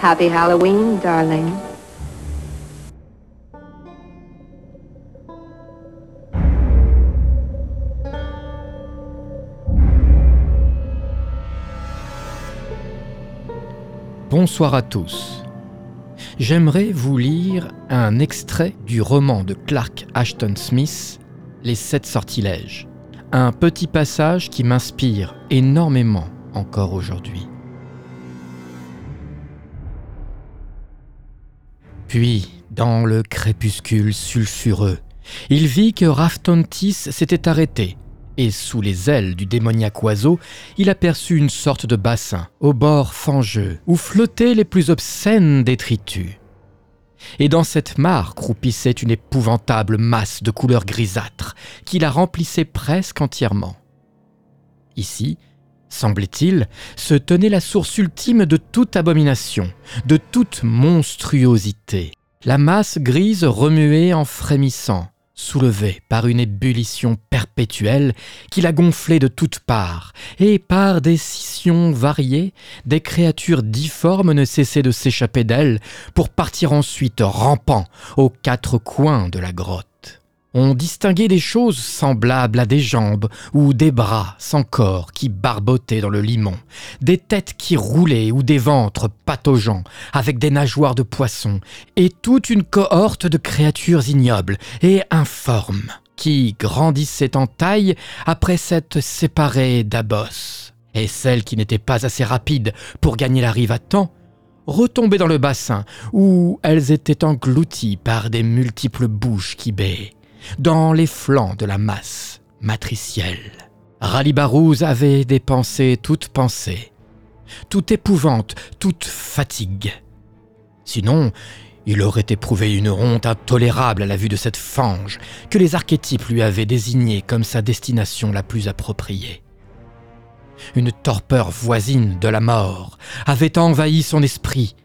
Happy Halloween, darling. Bonsoir à tous. J'aimerais vous lire un extrait du roman de Clark Ashton Smith, Les Sept Sortilèges. Un petit passage qui m'inspire énormément encore aujourd'hui. Puis, dans le crépuscule sulfureux, il vit que Raftontis s'était arrêté, et sous les ailes du démoniaque oiseau, il aperçut une sorte de bassin, au bord fangeux, où flottaient les plus obscènes détritus. Et dans cette mare croupissait une épouvantable masse de couleur grisâtre, qui la remplissait presque entièrement. Ici, semblait-il, se tenait la source ultime de toute abomination, de toute monstruosité. La masse grise remuait en frémissant, soulevée par une ébullition perpétuelle qui la gonflait de toutes parts, et par des scissions variées, des créatures difformes ne cessaient de s'échapper d'elle pour partir ensuite rampant aux quatre coins de la grotte. On distinguait des choses semblables à des jambes ou des bras sans corps qui barbotaient dans le limon, des têtes qui roulaient ou des ventres pataugeants avec des nageoires de poissons, et toute une cohorte de créatures ignobles et informes qui grandissaient en taille après s'être séparées d'Abos. Et celles qui n'étaient pas assez rapides pour gagner la rive à temps retombaient dans le bassin où elles étaient englouties par des multiples bouches qui baillaient dans les flancs de la masse matricielle. Ralibarouz avait des pensées toutes pensées, toute épouvante, toute fatigue. Sinon, il aurait éprouvé une honte intolérable à la vue de cette fange que les archétypes lui avaient désignée comme sa destination la plus appropriée. Une torpeur voisine de la mort avait envahi son esprit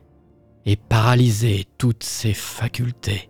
et paralysé toutes ses facultés.